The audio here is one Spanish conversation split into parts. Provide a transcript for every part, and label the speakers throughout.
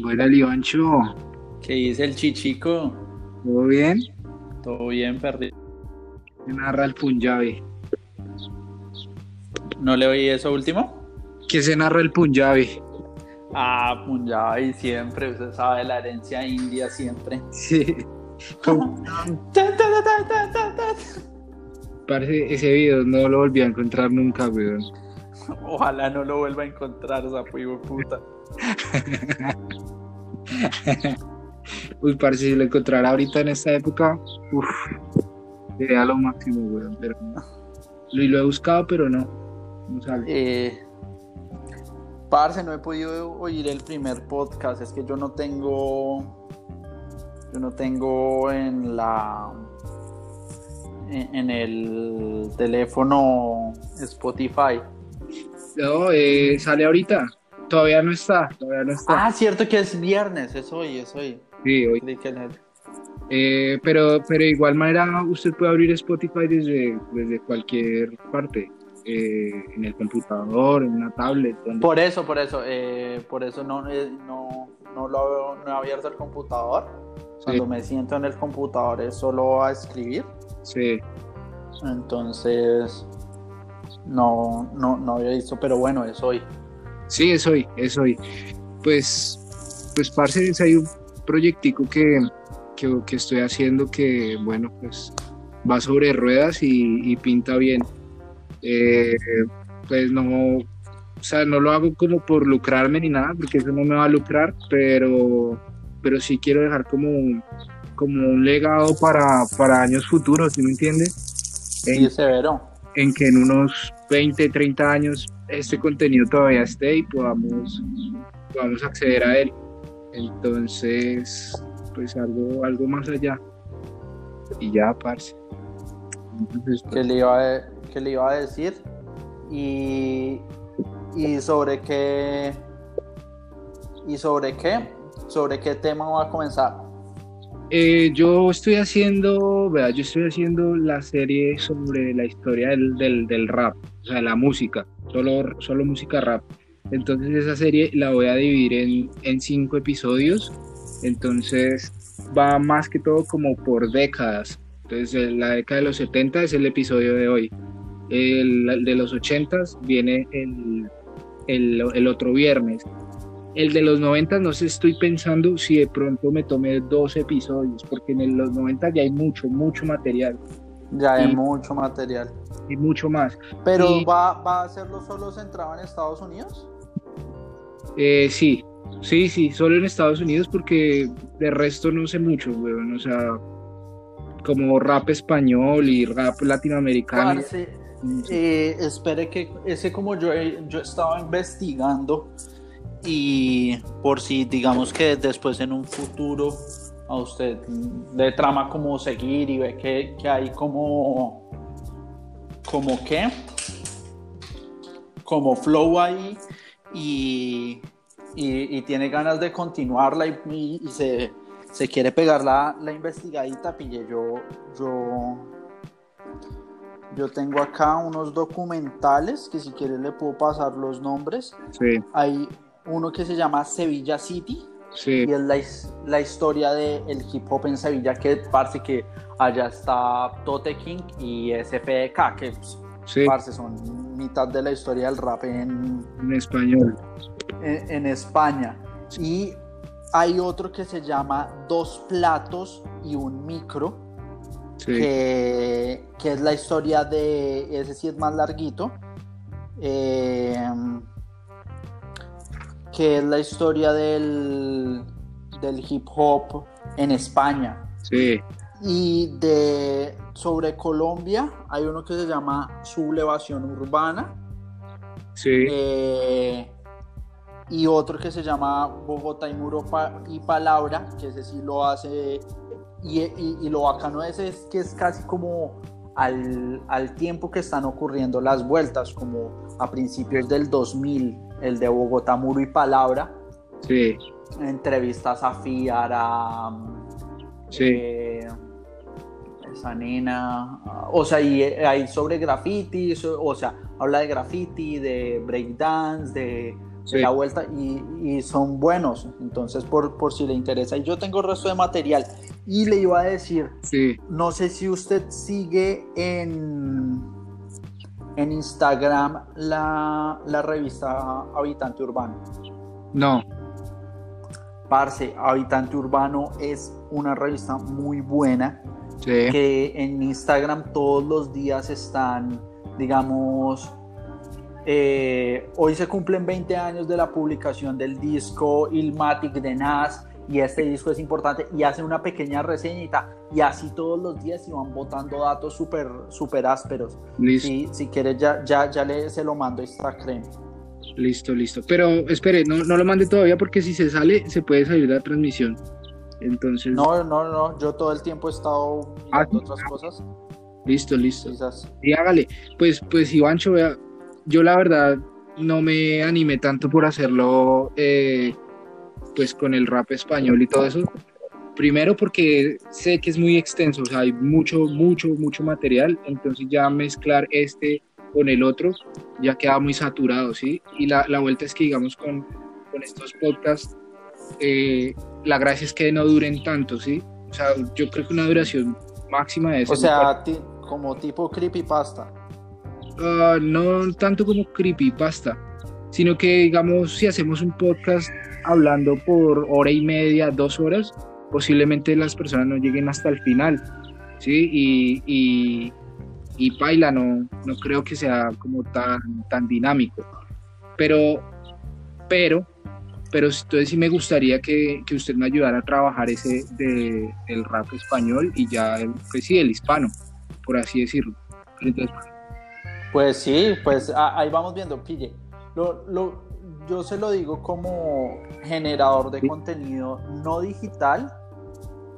Speaker 1: Buena, Livancho.
Speaker 2: ¿Qué dice el chichico?
Speaker 1: ¿Todo bien?
Speaker 2: Todo bien, perdido.
Speaker 1: ¿Qué narra el Punjabi?
Speaker 2: ¿No le oí eso último?
Speaker 1: ¿Qué se narra el Punjabi?
Speaker 2: Ah, Punjabi siempre, usted sabe, la herencia india siempre.
Speaker 1: Sí. Parece ese video no lo volví a encontrar nunca, weón.
Speaker 2: Ojalá no lo vuelva a encontrar, esa de puta.
Speaker 1: Uy, parece si lo encontrara ahorita en esta época, uff, sería lo máximo, weón. Pero lo, lo he buscado, pero no. No sale.
Speaker 2: Eh, parce, no he podido oír el primer podcast. Es que yo no tengo. Yo no tengo en la. En, en el teléfono Spotify.
Speaker 1: No, eh, sale ahorita. Todavía no está, todavía no está.
Speaker 2: Ah, cierto que es viernes, es hoy, es hoy.
Speaker 1: Sí, hoy. Eh, pero, pero de igual manera usted puede abrir Spotify desde, desde cualquier parte. Eh, en el computador, en una tablet.
Speaker 2: Por eso, por eso, eh, por eso no, no, no, lo, no he abierto el computador. Cuando me siento en el computador es solo a escribir.
Speaker 1: Sí.
Speaker 2: Entonces, no, no, no había visto, pero bueno, es hoy.
Speaker 1: Sí, es hoy, es hoy. Pues, pues, parce, hay un proyectico que, que, estoy haciendo que, bueno, pues va sobre ruedas y, pinta bien. Eh, pues no, o sea, no lo hago como por lucrarme ni nada, porque eso no me va a lucrar, pero, pero sí quiero dejar como, como un legado para, para años futuros, ¿sí me entiendes?
Speaker 2: Sí, severo.
Speaker 1: En que en unos 20, 30 años este contenido todavía esté y podamos, podamos acceder a él. Entonces, pues algo, algo más allá. Y ya, parce.
Speaker 2: Entonces, ¿Qué, le iba a, ¿Qué le iba a decir? Y, y sobre qué y sobre qué sobre qué tema va a comenzar
Speaker 1: eh, yo estoy haciendo, ¿verdad? yo estoy haciendo la serie sobre la historia del, del, del, rap, sea, la música, solo, solo música rap. Entonces esa serie la voy a dividir en, en cinco episodios, entonces va más que todo como por décadas. Entonces la década de los 70 es el episodio de hoy. El, de los 80 viene el, el, el otro viernes el de los 90 no sé, estoy pensando si de pronto me tomé dos episodios, porque en los 90 ya hay mucho, mucho material.
Speaker 2: Ya hay mucho material.
Speaker 1: Y mucho más.
Speaker 2: ¿Pero va, va, a hacerlo solo centrado en Estados Unidos?
Speaker 1: Eh, sí, sí, sí, solo en Estados Unidos porque de resto no sé mucho, weón. O sea, como rap español y rap latinoamericano.
Speaker 2: Eh, espere que ese como yo, yo estaba investigando y por si digamos que después en un futuro a usted le trama como seguir y ve que, que hay como como que como flow ahí y, y, tiene ganas de continuarla y, se, se, quiere pegar la, la, investigadita pille yo yo yo tengo acá unos documentales que si quiere le puedo pasar los nombres
Speaker 1: sí.
Speaker 2: hay uno que se llama Sevilla City.
Speaker 1: Y
Speaker 2: es la, la historia del hip hop en Sevilla, que parece que allá está Tote King y SPK, que pues, son mitad de la historia del rap en,
Speaker 1: en español.
Speaker 2: En, España. Y hay otro que se llama Dos platos y un micro, que, que, es la historia de, ese sí es más larguito, eh, que es la historia del, del hip hop en España.
Speaker 1: Sí.
Speaker 2: Y de sobre Colombia hay uno que se llama Sublevación Urbana.
Speaker 1: Sí.
Speaker 2: Eh, y otro que se llama Bogotá y Muro y Palabra, que ese sí lo hace. Y, y, lo bacano es, es que es casi como al, al, tiempo que están ocurriendo las vueltas, como a principios del 2000 el de Bogotá, Muro y Palabra.
Speaker 1: Sí.
Speaker 2: Entrevistas a Fiara.
Speaker 1: Sí.
Speaker 2: Eh, esa nena. O sea, y hay sobre graffiti, o sea, habla de graffiti, de breakdance, de la vuelta y, son buenos. Entonces, por, por si le interesa. Y yo tengo el resto de material. Y le iba a decir, no sé si usted sigue en, en Instagram la, la revista Habitante Urbano.
Speaker 1: No.
Speaker 2: Parce, Habitante Urbano es una revista muy buena. Que en Instagram todos los días están, digamos, eh, hoy se cumplen 20 años de la publicación del disco Ilmatic de Nas y este disco es importante y hacen una pequeña reseñita y así todos los días iban botando datos súper super ásperos. Si, si quieres ya, ya, ya le, se lo mando esta crema.
Speaker 1: Listo, listo. Pero espere, no, no lo mande todavía porque si se sale se puede salir de la transmisión. Entonces.
Speaker 2: No, no, no. Yo todo el tiempo he estado
Speaker 1: ah,
Speaker 2: viendo otras cosas.
Speaker 1: Listo, listo. Y hágale. Pues, pues Ivancho, vea, yo la verdad no me animé tanto por hacerlo eh, pues con el rap español y todo eso. Primero porque sé que es muy extenso, o sea, hay mucho, mucho, mucho material, entonces ya mezclar este con el otro ya queda muy saturado, ¿sí? Y la, la vuelta es que, digamos, con, con estos podcasts, eh, la gracia es que no duren tanto, ¿sí? O sea, yo creo que una duración máxima de eso.
Speaker 2: O sea, como tipo creepypasta.
Speaker 1: Uh, no tanto como creepypasta, sino que, digamos, si hacemos un podcast hablando por hora y media, dos horas, posiblemente las personas no lleguen hasta el final, ¿sí? Y, y, Paila no, no creo que sea como tan, tan dinámico. Pero, pero, pero entonces sí me gustaría que, que usted me ayudara a trabajar ese de, del rap español y ya, pues sí, el hispano, por así decirlo.
Speaker 2: pues sí, pues ahí vamos viendo, pille. Lo, lo, yo se lo digo como generador de contenido no digital,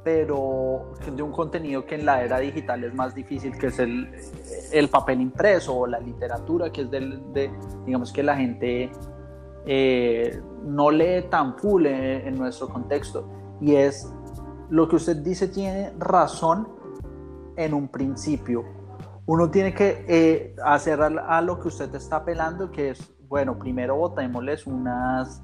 Speaker 2: pero de un contenido que en la era digital es más difícil, que es el, el papel impreso o la literatura, que es del, de, digamos que la gente eh, no lee tan full en, nuestro contexto. Y es lo que usted dice tiene razón en un principio. Uno tiene que eh, hacer a, lo que usted está apelando, que es, bueno, primero botémosles unas,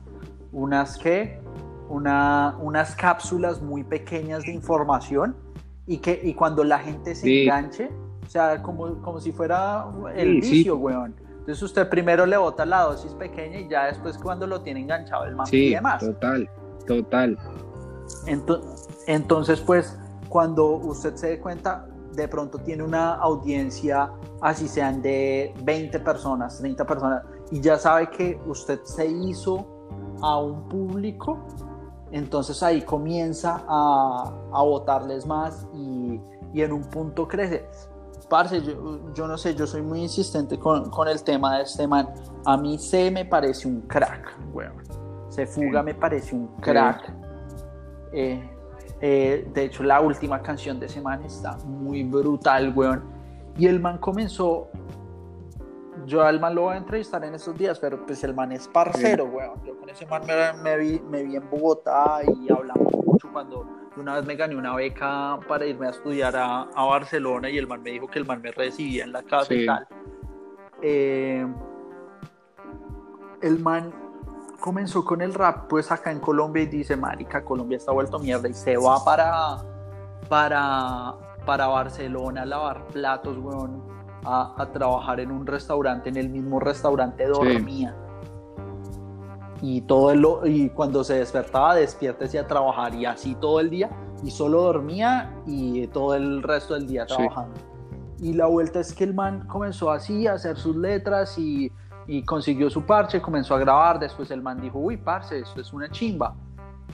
Speaker 2: unas que una, unas cápsulas muy pequeñas de información y que y cuando la gente se enganche, o sea, como, como si fuera el vicio, weón. Entonces usted primero le bota la dosis pequeña y ya después cuando lo tiene enganchado el man
Speaker 1: pide más. Total, total.
Speaker 2: Entonces, pues cuando usted se dé cuenta, de pronto tiene una audiencia, así sean de 20 personas, 30 personas, y ya sabe que usted se hizo a un público entonces ahí comienza a, a votarles más y, y, en un punto crece. Parce, yo, yo, no sé, yo soy muy insistente con, con, el tema de este man. A mí se me parece un crack, weón. Se fuga me parece un crack. Eh, eh, de hecho, la última canción de ese man está muy brutal, weón. Y el man comenzó yo al man lo voy a entrevistar en estos días, pero pues el man es parcero, weón. Yo con ese man me, vi, me vi en Bogotá y hablamos mucho cuando una vez me gané una beca para irme a estudiar a, a Barcelona y el man me dijo que el man me recibía en la casa y tal. Eh, el man comenzó con el rap pues acá en Colombia y dice, marica, Colombia está vuelto mierda y se va para, para, para Barcelona a lavar platos, weón a, trabajar en un restaurante, en el mismo restaurante dormía. Y, todo el, y cuando se despertaba, despiértese a trabajar y así todo el día. Y solo dormía y todo el resto del día trabajando. Y la vuelta es que el man comenzó así a hacer sus letras y, y consiguió su parche, comenzó a grabar. Después el man dijo, uy, parce, esto es una chimba.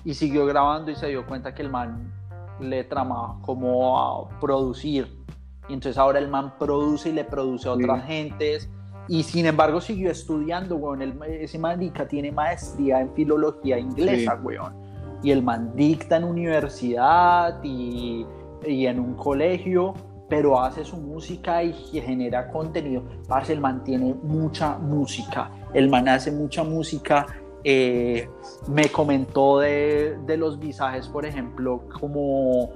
Speaker 2: Y siguió grabando y se dio cuenta que el man le tramaba como a producir y entonces ahora el man produce y le produce a otras gentes. Y sin embargo siguió estudiando, weón. El, ese marica tiene maestría en filología inglesa, weón. Y el man dicta en universidad y, y, en un colegio, pero hace su música y genera contenido. Parce, el man tiene mucha música. El man hace mucha música. Eh, me comentó de, de, los visajes, por ejemplo, como...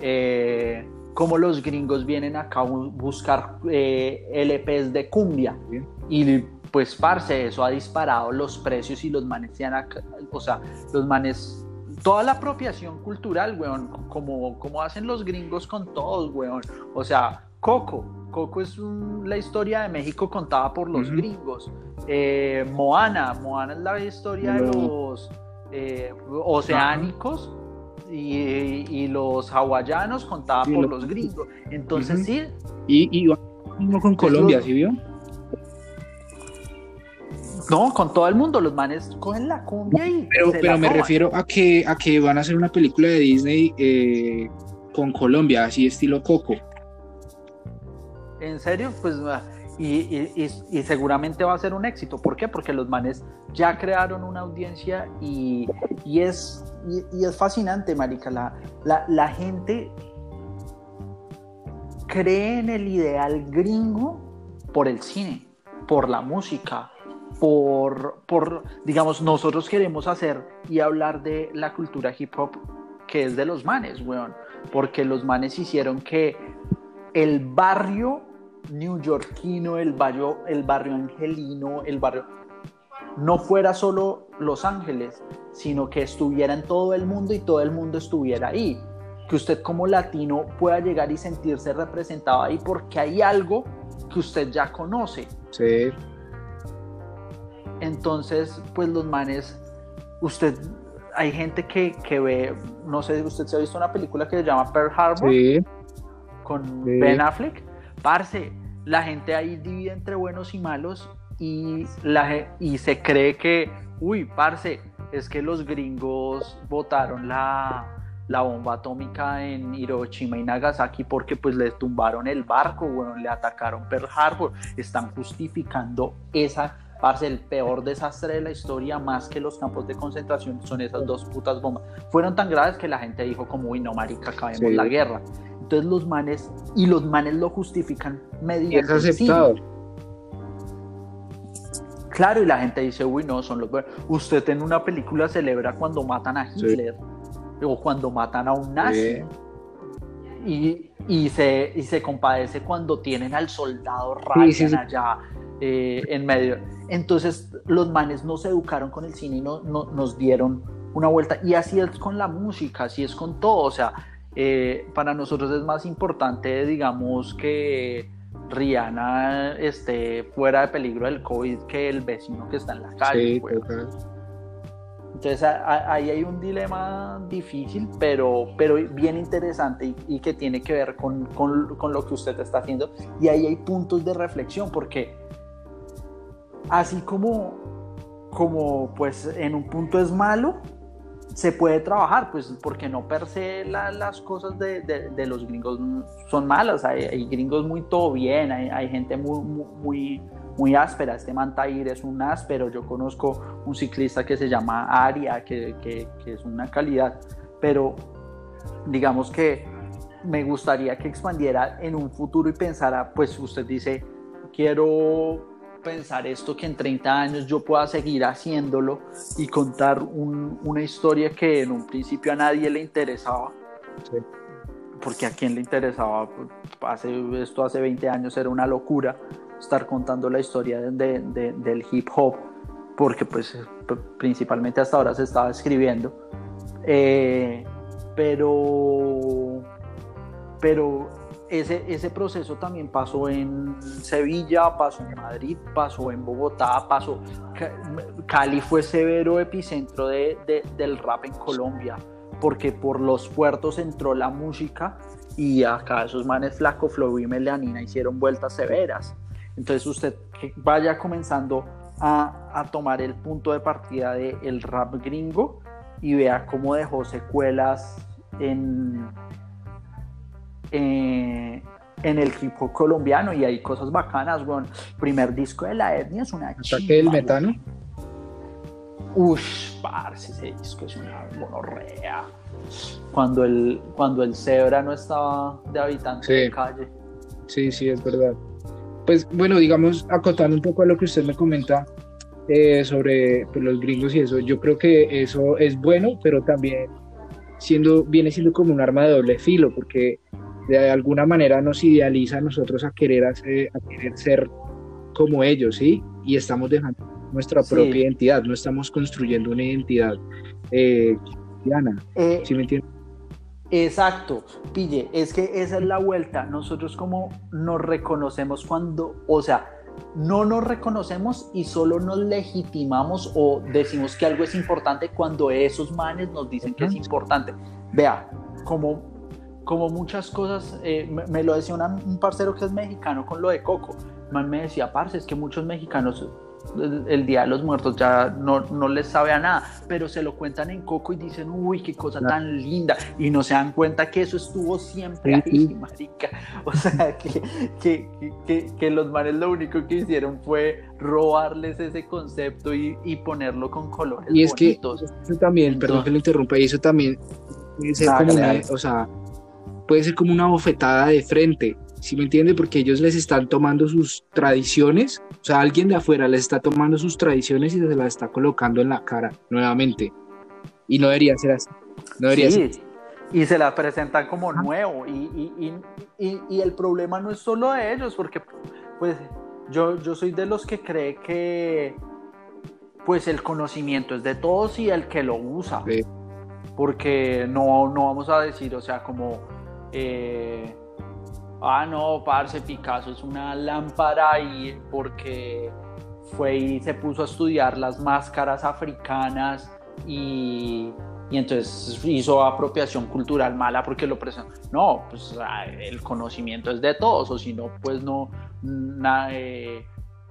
Speaker 2: Eh, como los gringos vienen acá a buscar eh, LPs de cumbia y pues, parce, eso ha disparado los precios y los manes, o sea, los manes, toda la apropiación cultural, weón, como, como hacen los gringos con todos, weón. O sea, Coco, Coco es la historia de México contada por los gringos. Eh, Moana, Moana es la historia de los eh, oceánicos. Y, los hawaianos contada por los gringos. Entonces, sí.
Speaker 1: Y, y con Colombia, ¿sí vio?
Speaker 2: No, con todo el mundo, los manes cogen la cumbia y.
Speaker 1: Pero, pero me refiero a que, a que van a hacer una película de Disney eh, con Colombia, así estilo Coco.
Speaker 2: ¿En serio? Pues. Ah, y, seguramente va a ser un éxito. ¿Por qué? Porque los manes ya crearon una audiencia y, es, y, es fascinante, Marica. La, la, la gente cree en el ideal gringo por el cine, por la música, por, por, digamos, nosotros queremos hacer y hablar de la cultura hip hop que es de los manes, weón, porque los manes hicieron que el barrio newyorkino, el barrio, el barrio angelino, el barrio, no fuera solo Los Ángeles, sino que estuviera en todo el mundo y todo el mundo estuviera ahí. Que usted como latino pueda llegar y sentirse representado ahí porque hay algo que usted ya conoce.
Speaker 1: Sí.
Speaker 2: Entonces, pues los manes, usted, hay gente que, ve, no sé, usted se ha visto una película que se llama Pearl Harbor
Speaker 1: sí.
Speaker 2: con Ben Affleck. Parce, la gente ahí divide entre buenos y malos y, la, y se cree que, uy, parce, es que los gringos votaron la, la bomba atómica en Hiroshima y Nagasaki porque pues le tumbaron el barco, bueno, le atacaron Pearl Harbor, están justificando esa Parce, el peor desastre de la historia, más que los campos de concentración, son esas dos putas bombas. Fueron tan graves que la gente dijo como, uy, no, marica, acabemos la guerra. Entonces los manes, y los manes lo justifican mediante...
Speaker 1: es aceptado.
Speaker 2: Claro, y la gente dice, uy, no, son los... Usted en una película celebra cuando matan a Hitler, o cuando matan a un nazi. Y, y, se, y se compadece cuando tienen al soldado Ryan allá eh, en medio. Entonces los manes no se educaron con el cine y no, nos dieron una vuelta. Y así es con la música, así es con todo. O sea, eh, para nosotros es más importante, digamos, que Rihanna esté fuera de peligro del COVID que el vecino que está en la calle.
Speaker 1: Sí,
Speaker 2: Entonces ahí hay un dilema difícil, pero, pero bien interesante y, que tiene que ver con, con, lo que usted está haciendo. Y ahí hay puntos de reflexión, porque así como, como pues en un punto es malo, se puede trabajar, pues porque no per se las cosas de, los gringos son malas, hay, gringos muy todo bien, hay, gente muy, muy, muy áspera, este Mantair es un áspero, yo conozco un ciclista que se llama Aria, que, que es una calidad, pero digamos que me gustaría que expandiera en un futuro y pensara, pues usted dice, quiero pensar esto que en 30 años yo pueda seguir haciéndolo y contar una historia que en un principio a nadie le interesaba. Porque a quien le interesaba, hace, esto hace 20 años era una locura estar contando la historia de, del hip hop, porque pues principalmente hasta ahora se estaba escribiendo. Eh, pero, pero ese, proceso también pasó en Sevilla, pasó en Madrid, pasó en Bogotá, pasó... Cali fue severo epicentro de, del rap en Colombia, porque por los puertos entró la música y acá esos manes Flaco, Flow y Melanina hicieron vueltas severas. Entonces usted vaya comenzando a, a tomar el punto de partida del rap gringo y vea cómo dejó secuelas en, eh, en el hip hop colombiano y hay cosas bacanas, weón. Primer disco de la etnia es una
Speaker 1: chimba. el metano?
Speaker 2: Ush, parce, ese disco es una monorrea. Cuando el, cuando el cebra no estaba de habitante de calle.
Speaker 1: Sí, sí, es verdad. Pues bueno, digamos, acotando un poco a lo que usted me comenta eh, sobre pues, los gringos y eso, yo creo que eso es bueno, pero también siendo, viene siendo como un arma de doble filo, porque de alguna manera nos idealiza a nosotros a querer, hacer, a querer ser como ellos, ¿sí? Y estamos dejando nuestra propia identidad, no estamos construyendo una identidad eh, cristiana,
Speaker 2: eh,
Speaker 1: ¿sí me entiendes?
Speaker 2: Exacto, pille, es que esa es la vuelta. Nosotros como nos reconocemos cuando, o sea, no nos reconocemos y solo nos legitimamos o decimos que algo es importante cuando esos manes nos dicen que es importante. Vea, como, como muchas cosas, eh, me, lo decía un parcero que es mexicano con lo de Coco. Man me decía, parce, es que muchos mexicanos el Día de los Muertos ya no, no les sabe a nada, pero se lo cuentan en Coco y dicen, uy, qué cosa tan linda, y no se dan cuenta que eso estuvo siempre ahí, marica. O sea, que, que, que, que, los manes lo único que hicieron fue robarles ese concepto y, y ponerlo con colores
Speaker 1: Y es que eso también, perdón que lo interrumpa, y eso también puede ser como una, o sea, puede ser como una bofetada de frente, ¿sí me entiende? Porque ellos les están tomando sus tradiciones, o sea, alguien de afuera les está tomando sus tradiciones y se las está colocando en la cara nuevamente. Y no debería ser así. No debería sí. ser.
Speaker 2: Y se la presentan como nuevo. Y, y, y, y, el problema no es solo de ellos, porque pues yo, yo soy de los que cree que pues el conocimiento es de todos y el que lo usa. Porque no, no vamos a decir, o sea, como... Eh, ah, no, parce, Picasso es una lámpara y porque fue y se puso a estudiar las máscaras africanas y, entonces hizo apropiación cultural mala porque lo presentó. No, pues el conocimiento es de todos, o si no, pues no, eh,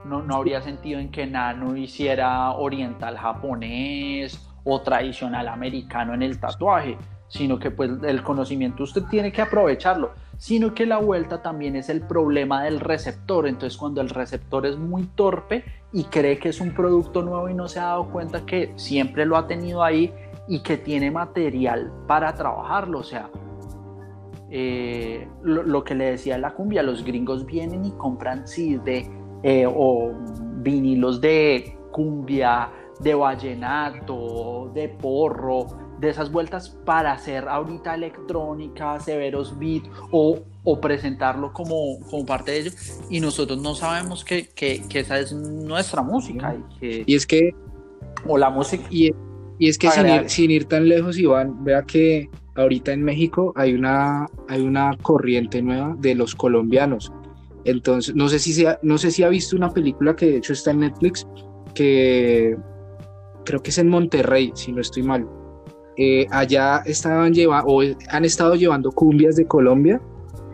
Speaker 2: no, no habría sentido en que Nano hiciera oriental japonés o tradicional americano en el tatuaje, sino que pues el conocimiento usted tiene que aprovecharlo sino que la vuelta también es el problema del receptor. Entonces cuando el receptor es muy torpe y cree que es un producto nuevo y no se ha dado cuenta que siempre lo ha tenido ahí y que tiene material para trabajarlo, o sea, eh, lo, que le decía la cumbia, los gringos vienen y compran CD eh, o vinilos de cumbia, de vallenato, de porro, de esas vueltas para hacer ahorita electrónica, severos beat o, o presentarlo como, como, parte de ello y nosotros no sabemos que, que, esa es nuestra música. Y, que,
Speaker 1: y, es que...
Speaker 2: O la música.
Speaker 1: Y, y es que sin ir, sin ir, tan lejos, Iván, vea que ahorita en México hay una, hay una corriente nueva de los colombianos. Entonces, no sé, si sea, no sé si ha visto una película que de hecho está en Netflix, que creo que es en Monterrey, si no estoy mal, eh, allá estaban llevando o han estado llevando cumbias de Colombia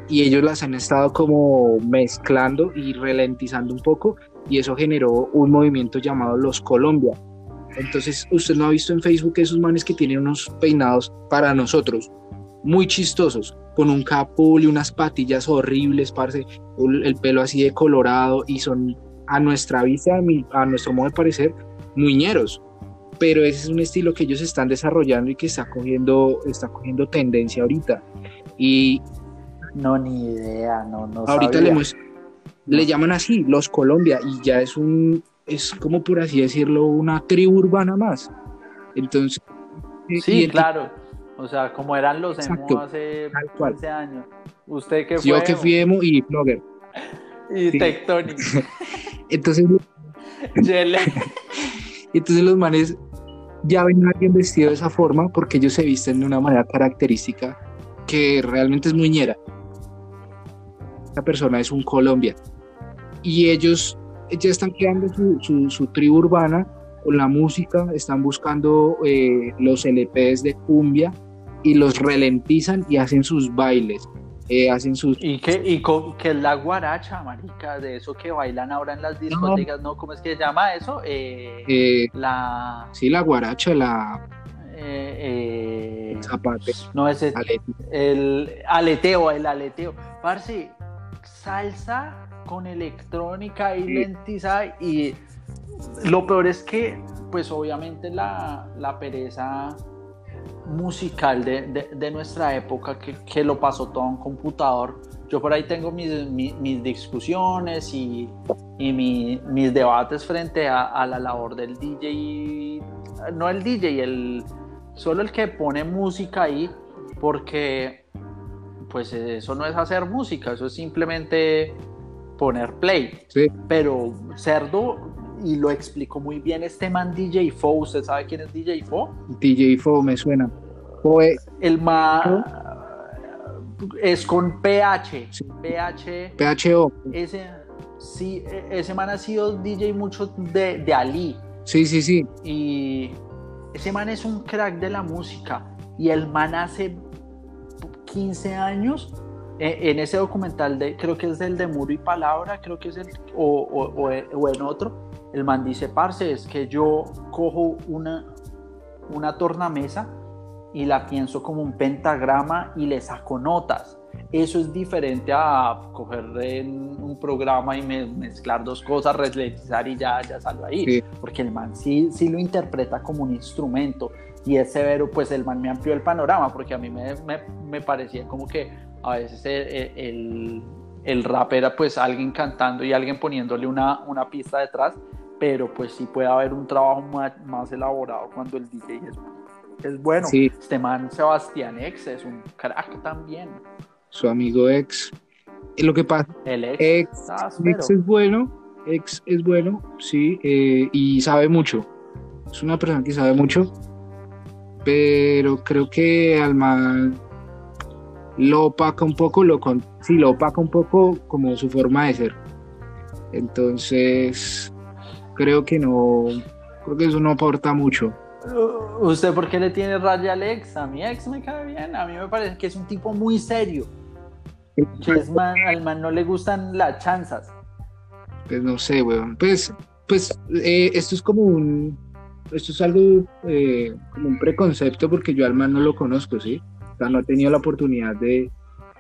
Speaker 1: y ellos las han estado como mezclando y ralentizando un poco y eso generó un movimiento llamado Los Colombia. Entonces, usted no ha visto en Facebook esos manes que tienen unos peinados para nosotros muy chistosos, con un capul y unas patillas horribles, parce, el pelo así de colorado y son a nuestra vista, a, nuestro modo de parecer, muñeros pero ese es un estilo que ellos están desarrollando y que está cogiendo, está cogiendo tendencia ahorita. Y
Speaker 2: no, ni idea, no, no
Speaker 1: Ahorita le, le llaman así, los Colombia, y ya es un, es como por así decirlo, una tribu urbana más. Entonces...
Speaker 2: Sí, claro. O sea, como eran los emo hace 15 años. Usted que fue
Speaker 1: Yo que fui emo y blogger.
Speaker 2: Y sí. Tectonic.
Speaker 1: Entonces... Entonces los manes ya ven a alguien vestido de esa forma porque ellos se visten de una manera característica que realmente es muñera. Esta persona es un Colombia. Y ellos ya están creando su, tribu urbana con la música, están buscando eh, los LPs de cumbia y los ralentizan y hacen sus bailes. Eh, hacen sus...
Speaker 2: ¿Y qué, y es la guaracha, marica? De eso que bailan ahora en las discotecas, ¿no? ¿Cómo es que se llama eso? Eh,
Speaker 1: eh,
Speaker 2: la...
Speaker 1: Sí, la guaracha, la...
Speaker 2: el
Speaker 1: zapate.
Speaker 2: No, ese... El aleteo, el aleteo. Parce, salsa con electrónica y lentiza y lo peor es que, pues obviamente la, la pereza musical de, de, nuestra época que, que, lo pasó todo en computador. Yo por ahí tengo mis, mis, discusiones y, y mis debates frente a, a, la labor del DJ, no el DJ, el, solo el que pone música ahí, porque pues eso no es hacer música, eso es simplemente poner play.
Speaker 1: Sí.
Speaker 2: Pero Cerdo, y lo explicó muy bien este man DJ Fo, ¿usted sabe quién es DJ Fo?
Speaker 1: DJ Fo me suena. Fue
Speaker 2: El man es con PH,
Speaker 1: Sí.
Speaker 2: PH,
Speaker 1: PHO.
Speaker 2: ese, sí, e- ese man ha sido DJ mucho de, de Ali.
Speaker 1: Sí, sí, sí.
Speaker 2: Y ese man es un crack de la música. Y el man hace 15 años, eh, en ese documental, de, creo que es del de Muro y Palabra, creo que es el, o, o- o- o en otro, el man dice, parce, es que yo cojo una, una tornamesa y la pienso como un pentagrama y le saco notas. Eso es diferente a coger en un programa y me- mezclar dos cosas, resletizar y ya, ya salgo ahí
Speaker 1: Sí.
Speaker 2: porque el man sí, sí lo interpreta como un instrumento y es severo, pues el man me amplió el panorama, porque a mí me, me, me parecía como que a veces el, el, el rap era pues alguien cantando y alguien poniéndole una, una pista detrás, pero pues sí puede haber un trabajo más, más elaborado cuando el DJ es, es bueno.
Speaker 1: Sí.
Speaker 2: Este man Sebastián X es un crack también.
Speaker 1: Su amigo ex. Eh, Lo que pasa,
Speaker 2: El ex,
Speaker 1: ex, ex es bueno, ex es bueno, sí, eh, y sabe mucho. Es una persona que sabe mucho, pero creo que al man lo opaca un poco, lo con, sí, lo opaca un poco como su forma de ser. Entonces, creo que no, creo que eso no aporta mucho.
Speaker 2: Uh, ¿Usted por qué le tiene raya al ex? A mi ex me cae bien, a mí me parece que es un tipo muy serio. Es man, al man no le gustan las chanzas.
Speaker 1: Pues no sé, weón. Pues, pues eh, esto es como un, esto es algo eh, como un preconcepto porque yo al man no lo conozco, ¿sí? O sea, no he tenido la oportunidad de,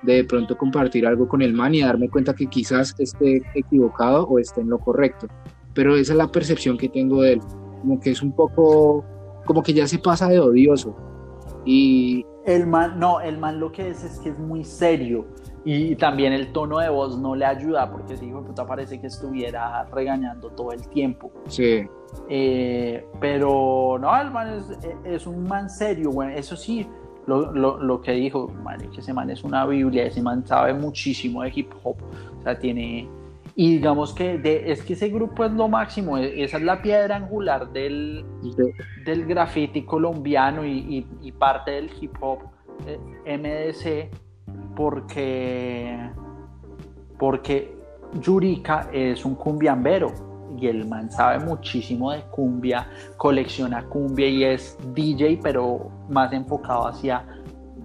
Speaker 1: de de pronto compartir algo con el man y darme cuenta que quizás esté equivocado o esté en lo correcto. Pero esa es la percepción que tengo de él. Como que es un poco, como que ya se pasa de odioso. Y
Speaker 2: El man, no, el man lo que es es que es muy serio. Y también el tono de voz no le ayuda porque ese hijo de puta parece que estuviera regañando todo el tiempo.
Speaker 1: sí,
Speaker 2: Eh, pero no, el man es, es un man serio, bueno, eso sí, lo, lo, lo que dijo, man, que ese man es una biblia, ese man sabe muchísimo de hip hop, o sea, tiene, y digamos que de, es que ese grupo es lo máximo, e- esa es la piedra angular del,
Speaker 1: de-
Speaker 2: del graffiti colombiano y, y- y parte del hip hop eh, MDC porque porque Yurika es un cumbiambero y el man sabe muchísimo de cumbia, colecciona cumbia y es DJ pero más enfocado hacia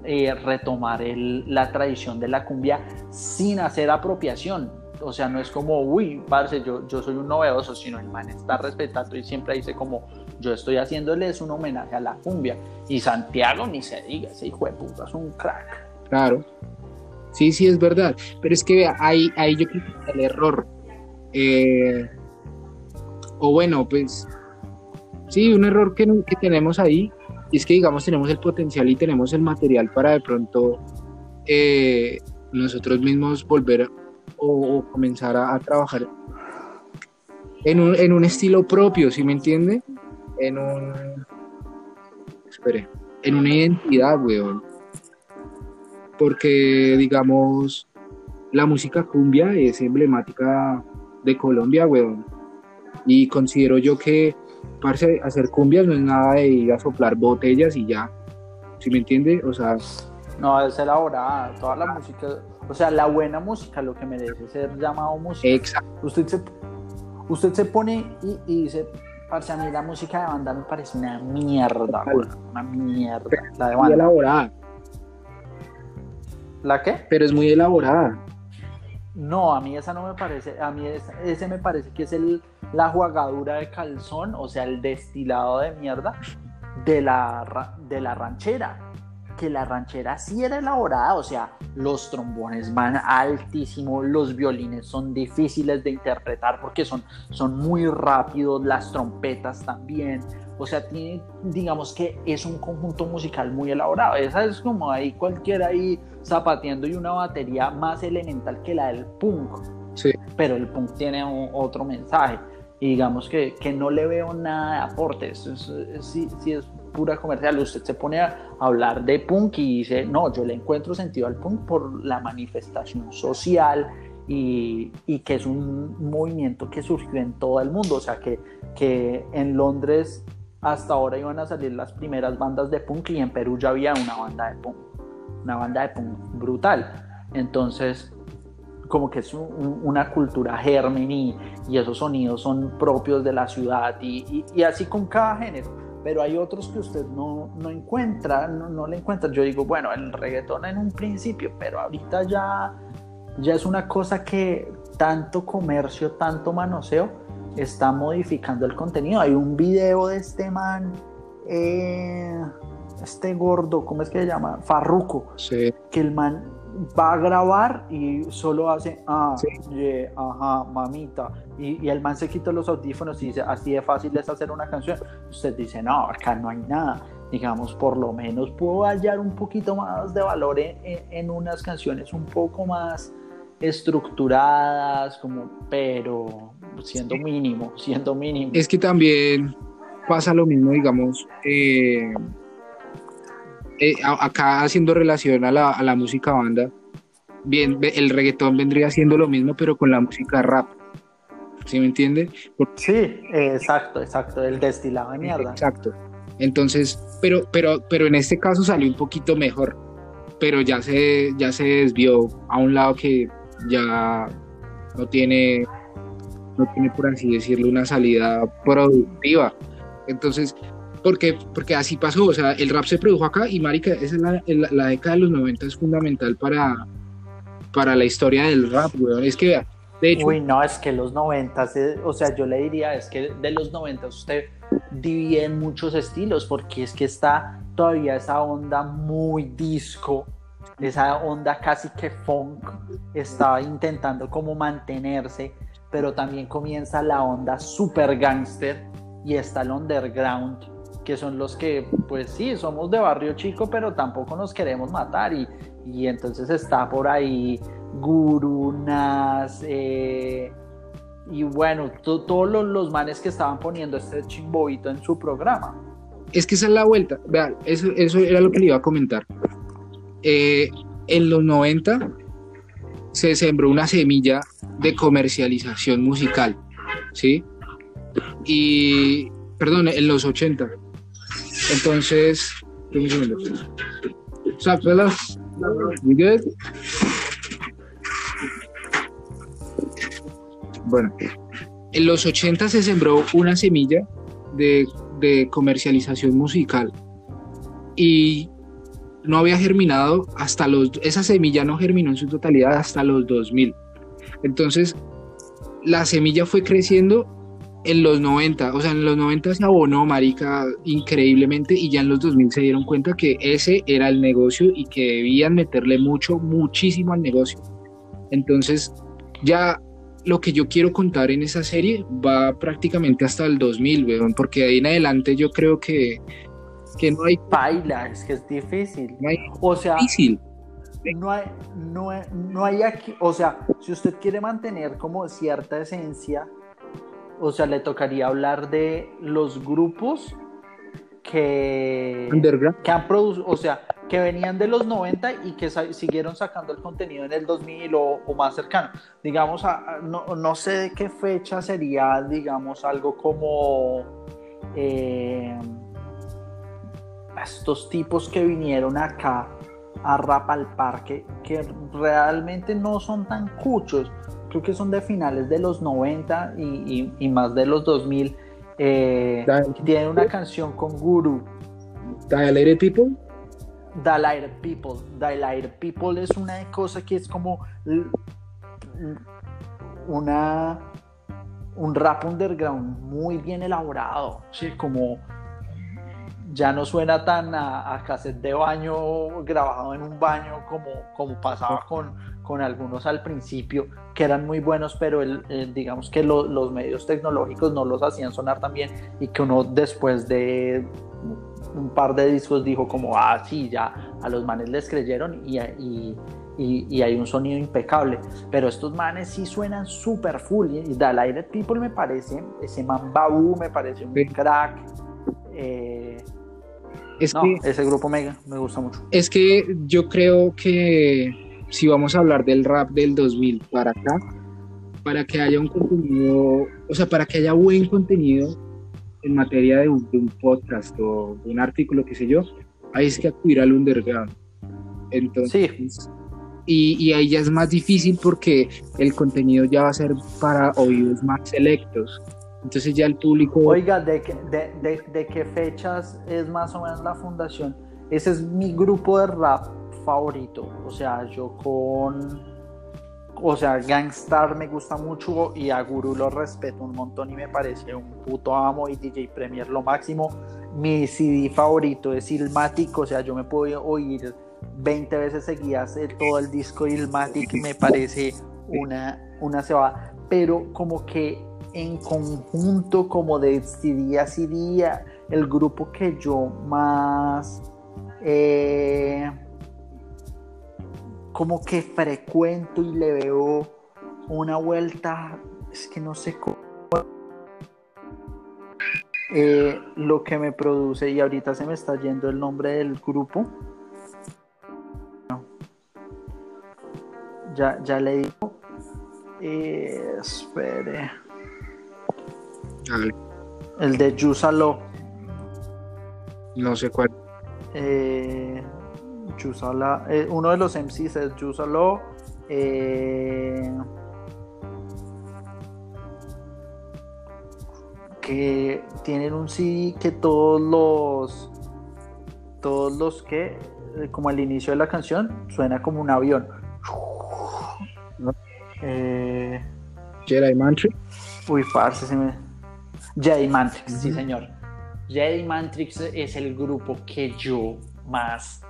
Speaker 2: eh, retomar el- la tradición de la cumbia sin hacer apropiación. O sea, no es como, uy, parce, yo, yo soy un novedoso, sino el man está respetando y siempre dice como, yo estoy haciéndoles un homenaje a la cumbia. Y Santiago, ni se diga, ese hijo de puta es un crack.
Speaker 1: Claro. Sí, sí, es verdad. Pero es que vea, ahí, yo creo que el error. Eh, o bueno, pues sí, un error que, que tenemos ahí es que, digamos, tenemos el potencial y tenemos el material para de pronto eh, nosotros mismos volver o, comenzar a, a trabajar en un, en un estilo propio, ¿sí me entiende? En un... Espere, en una identidad, weón porque digamos la música cumbia es emblemática de Colombia, weón. Y considero yo que parce, hacer cumbias no es nada de ir a soplar botellas y ya. ¿Sí me entiende? O sea,
Speaker 2: No, es elaborada, toda la música, o sea, la buena música, lo que merece ser llamado música.
Speaker 1: exacto.
Speaker 2: Usted se, usted se pone y, y dice, parce, a mí la música de banda me parece una mierda, güey, una mierda, la de
Speaker 1: Muy
Speaker 2: banda.
Speaker 1: elaborada,
Speaker 2: ¿La qué?
Speaker 1: pero es muy elaborada.
Speaker 2: No, a mí esa no me parece, a mí esa- ese me parece que es el, la jugadura de calzón, o sea, el destilado de mierda de la, de la ranchera. Que la ranchera sí era elaborada, o sea, los trombones van altísimos, los violines son difíciles de interpretar porque son, son muy rápidos, las trompetas también. O sea, tiene, digamos que es un conjunto musical muy elaborado. Esa es como ahí cualquiera ahí zapateando y una batería más elemental que la del punk.
Speaker 1: Sí.
Speaker 2: Pero el punk tiene un- otro mensaje. Y digamos que, que no le veo nada de aporte. Eso es, es- sí, sí es pura comercial. Usted se pone a hablar de punk y dice, no, yo le encuentro sentido al punk por la manifestación social y, y, que es un movimiento que surgió en todo el mundo, o sea que, que en Londres hasta ahora iban a salir las primeras bandas de punk y en Perú ya había una banda de punk, una banda de punk brutal. Entonces, como que es una cultura germen y, esos sonidos son propios de la ciudad y, y, así con cada género. Pero hay otros que usted no, no encuentra, no, no, le encuentra. Yo digo, bueno, el reggaetón en un principio, pero ahorita ya, ya es una cosa que tanto comercio, tanto manoseo, está modificando el contenido. Hay un video de este man, eh, este gordo, ¿cómo es que se llama? Farruco.
Speaker 1: Sí.
Speaker 2: Que el man va a grabar y solo hace, ah, ajá, mamita. Y, el man se quita los audífonos y dice, así de fácil es hacer una canción. Usted dice, no, acá no hay nada. Digamos, por lo menos puedo hallar un poquito más de valor en, unas canciones un poco más estructuradas, como, pero siendo mínimo, siendo mínimo.
Speaker 1: Es que también pasa lo mismo, digamos, eh, eh, acá haciendo relación a la, a la, música banda, bien, el reggaetón vendría siendo lo mismo, pero con la música rap. ¿Sí me entiende?
Speaker 2: Sí, exacto, exacto, el destilado de mierda.
Speaker 1: Exacto. Entonces, pero, pero, pero en este caso salió un poquito mejor, pero ya se, ya se desvió a un lado que ya no tiene, no tiene, por así decirlo, una salida productiva. Entonces, porque, porque así pasó, o sea, el rap se produjo acá y marica, esa es la, la, década de los 90 es fundamental para, para la historia del rap, weón. Es que, de hecho...
Speaker 2: Uy, no, es que los 90, o sea, yo le diría, es que de los 90 usted divide en muchos estilos, porque es que está todavía esa onda muy disco, esa onda casi que funk, estaba intentando como mantenerse, pero también comienza la onda super gangster y está el underground que son los que, pues sí, somos de barrio chico, pero tampoco nos queremos matar. Y, y entonces está por ahí Gurunas, eh, y bueno, todos los, manes que estaban poniendo este chimbobito en su programa.
Speaker 1: Es que esa es la vuelta. Vean, eso, eso era lo que le iba a comentar. Eh, en los 90 se sembró una semilla de comercialización musical, ¿sí? Y, perdón, en los 80 entonces, What's up, fellas? Bueno, en los 80 se sembró una semilla de, de comercialización musical y no había germinado hasta los esa semilla no germinó en su totalidad hasta los 2000 entonces la semilla fue creciendo en los 90, o sea, en los 90 se abonó, marica, increíblemente, y ya en los 2000 se dieron cuenta que ese era el negocio y que debían meterle mucho, muchísimo al negocio. Entonces, ya lo que yo quiero contar en esa serie va prácticamente hasta el 2000, weón, porque de ahí en adelante yo creo que, que no hay...
Speaker 2: Baila, es que es difícil.
Speaker 1: No hay,
Speaker 2: o sea,
Speaker 1: difícil.
Speaker 2: No hay, no, no hay aquí, o sea, si usted quiere mantener como cierta esencia, o sea, le tocaría hablar de los grupos que, que han producido, o sea, que venían de los 90 y que siguieron sacando el contenido en el 2000 o, más cercano. Digamos, no, sé de qué fecha sería, digamos, algo como eh, estos tipos que vinieron acá a Rap al Parque, que realmente no son tan cuchos creo que son de finales de los 90 y, más de los 2000, eh, tienen una canción con Guru.
Speaker 1: Dilated People.
Speaker 2: Dilated People. Dilated People es una cosa que es como una un rap underground muy bien elaborado, ¿sí? como ya no suena tan a, a, cassette de baño grabado en un baño como, como pasaba con, con algunos al principio que eran muy buenos, pero el, digamos que los medios tecnológicos no los hacían sonar tan bien y que uno después de un par de discos dijo como, ah, sí, ya a los manes les creyeron y, y, y, hay un sonido impecable, pero estos manes sí suenan súper full y The Lighted People me parece, ese man Babu me parece un crack. Eh, es que, ese grupo mega me gusta mucho.
Speaker 1: Es que yo creo que si vamos a hablar del rap del 2000 para acá, para que haya un contenido, o sea, para que haya buen contenido en materia de un, de un podcast o de un artículo, qué sé yo, hay que acudir al underground. Entonces,
Speaker 2: Sí.
Speaker 1: y, y ahí ya es más difícil porque el contenido ya va a ser para oídos más selectos. Entonces ya el público...
Speaker 2: Oiga, ¿de, qué- de, de- de qué fechas es más o menos la fundación? Ese es mi grupo de rap favorito. O sea, yo con. O sea, Gangstar me gusta mucho y a Guru lo respeto un montón y me parece un puto amo y DJ Premier lo máximo. Mi CD favorito es Ilmatic, o sea, yo me puedo oír 20 veces seguidas de todo el disco Ilmatic, me parece una, una cebada. Pero como que en conjunto, como de CD a CD, el grupo que yo más eh, como que frecuento y le veo una vuelta, es que no sé cómo. Eh, lo que me produce, y ahorita se me está yendo el nombre del grupo. No. Ya, ya le digo. Eh, espere.
Speaker 1: Dale,
Speaker 2: El de Yusalo.
Speaker 1: no sé cuál.
Speaker 2: Eh, Yusala, eh, uno de los MCs es Yusalo. eh, que tienen un CD que todos los. Todos los que. eh, Como al inicio de la canción, suena como un avión. Eh,
Speaker 1: Jedi Mantra.
Speaker 2: Uy, parce, se me... Jedi Mantrix, sí, señor. Jedi Mantrix es el grupo que yo más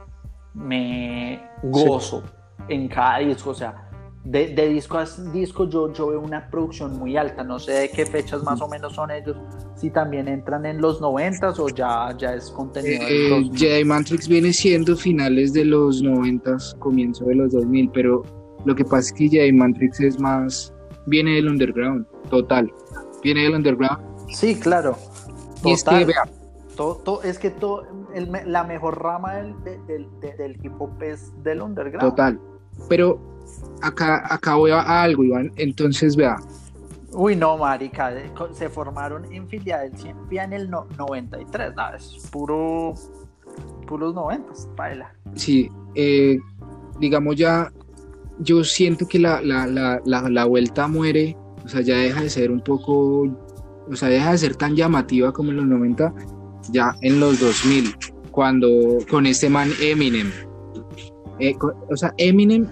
Speaker 2: me gozo en cada disco. O sea, de, de disco a disco yo, yo veo una producción muy alta. No sé de qué fechas más o menos son ellos. Si también entran en los noventas o ya, ya es contenido
Speaker 1: Eh,
Speaker 2: del 2000.
Speaker 1: Jedi Matrix viene siendo finales de los 90, comienzo de los 2000, pero lo que pasa es que Jedi Matrix es más, viene del underground, total, viene del underground.
Speaker 2: Sí, claro.
Speaker 1: Y es que,
Speaker 2: Total.
Speaker 1: vea,
Speaker 2: Todo- todo- es que todo, el la mejor rama del, de- del- de- del hip hop es del underground.
Speaker 1: total, pero acá, acá voy a, algo, Iván, entonces vea,
Speaker 2: Uy, no, marica, se formaron en Filadelfia en el no- 93, nada, es puro, puros 90, baila.
Speaker 1: sí, eh, digamos ya, yo siento que la, la, la, la, la vuelta muere, o sea, ya deja de ser un poco, o sea, deja de ser tan llamativa como en los 90, ya en los 2000, cuando con este man Eminem, eh, o sea, Eminem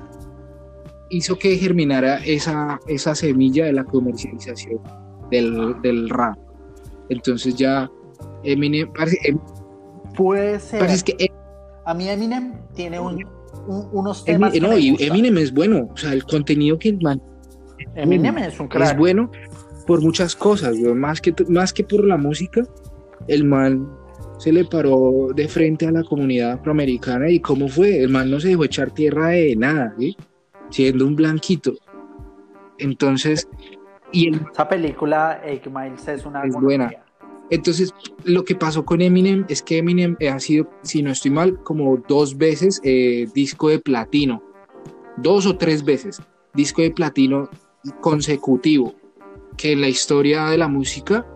Speaker 1: hizo que germinara esa, esa semilla de la comercialización del, del rap. Entonces ya Eminem, parece, em-
Speaker 2: Puede ser.
Speaker 1: parece que Em-
Speaker 2: A mí Eminem tiene un- un- unos
Speaker 1: Emi-
Speaker 2: temas que
Speaker 1: no, y. Eminem es bueno, o sea, el contenido que el man
Speaker 2: Eminem es un crack.
Speaker 1: es bueno por muchas cosas, más que, más que por la música, el man se le paró de frente a la comunidad afroamericana y cómo fue, el man no se dejó echar tierra de nada, ¿sí? siendo un blanquito. Entonces, y el-
Speaker 2: Esa película, Eight Miles, es una
Speaker 1: Es buena. entonces lo que pasó con Eminem es que Eminem ha sido, si no estoy mal, como dos veces eh, disco de platino, dos o tres veces disco de platino consecutivo, que en la historia de la música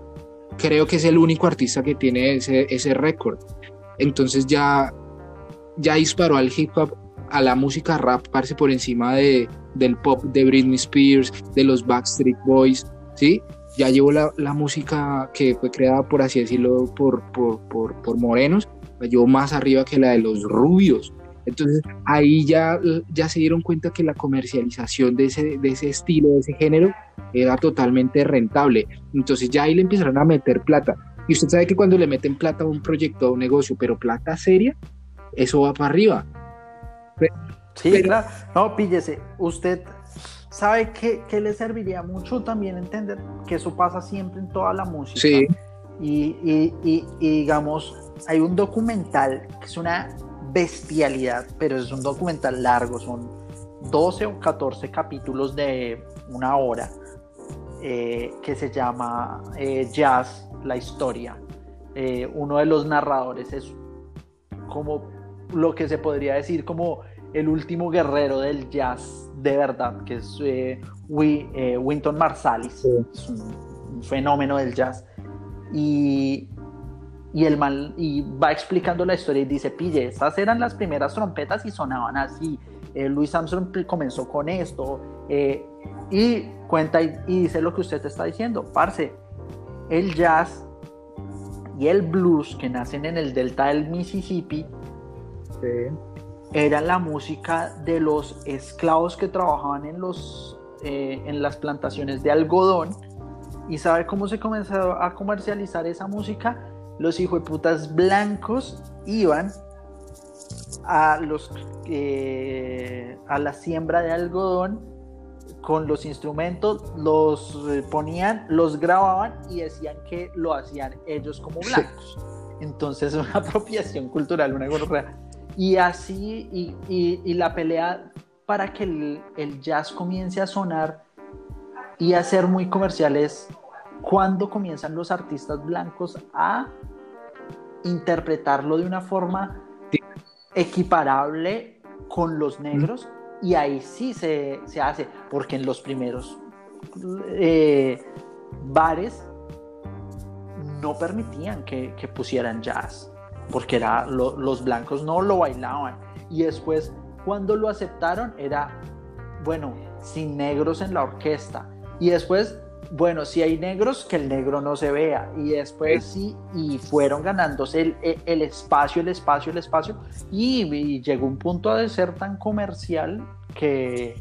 Speaker 1: creo que es el único artista que tiene ese, ese récord. Entonces ya, ya disparó al hip hop, a la música rap, parece por encima de, del pop de Britney Spears, de los Backstreet Boys, ¿sí? Ya llevó la, la música que fue creada, por así decirlo, por, por, por, por morenos, la llevó más arriba que la de los rubios. Entonces ahí ya, ya se dieron cuenta que la comercialización de ese, de ese estilo, de ese género, era totalmente rentable. Entonces ya ahí le empezaron a meter plata. Y usted sabe que cuando le meten plata a un proyecto, a un negocio, pero plata seria, eso va para arriba.
Speaker 2: Sí,
Speaker 1: Pero-
Speaker 2: claro. No, píllese. Usted sabe que, que le serviría mucho también entender que eso pasa siempre en toda la música.
Speaker 1: Sí.
Speaker 2: Y, y- y- y digamos, hay un documental que es una bestialidad, pero es un documental largo, son 12 o 14 capítulos de una hora, eh, que se llama eh, Jazz, la historia. Eh, uno de los narradores es como lo que se podría decir como el último guerrero del jazz de verdad, que es eh, Winton Marsalis, es un, fenómeno del jazz. Y, y el mal y va explicando la historia y dice, pille, estas eran las primeras trompetas y sonaban así. Eh, Louis Armstrong comenzó con esto y cuenta y, dice lo que usted está diciendo, parce, el jazz y el blues que nacen en el delta del Mississippi era la música de los esclavos que trabajaban en, los, eh, en las plantaciones de algodón. ¿Y sabe cómo se comenzó a comercializar esa música? Los putas blancos iban a, los, eh, a la siembra de algodón con los instrumentos, los eh, ponían, los grababan y decían que lo hacían ellos como blancos. Entonces, una apropiación cultural, una gorra y así, y, la pelea para que el, jazz comience a sonar y a ser muy comerciales, cuando comienzan los artistas blancos a interpretarlo de una forma equiparable con los negros, y ahí sí se, hace, porque en los primeros eh, bares no permitían que pusieran jazz porque era, los blancos no lo bailaban. Y después, cuando lo aceptaron, era, bueno, sin negros en la orquesta. Y después, bueno, si hay negros, que el negro no se vea. Y después sí, y fueron ganándose el, espacio, el espacio, el espacio. Y, llegó un punto a de ser tan comercial que,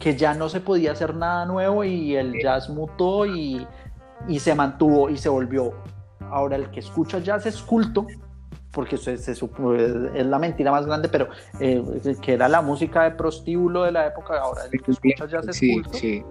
Speaker 2: que ya no se podía hacer nada nuevo y el jazz mutó y, y se mantuvo y se volvió Ahora el que escucha jazz es culto, porque se, es la mentira más grande, pero eh, que era la música de prostíbulo de la época, ahora el que escucha jazz es culto. Eh,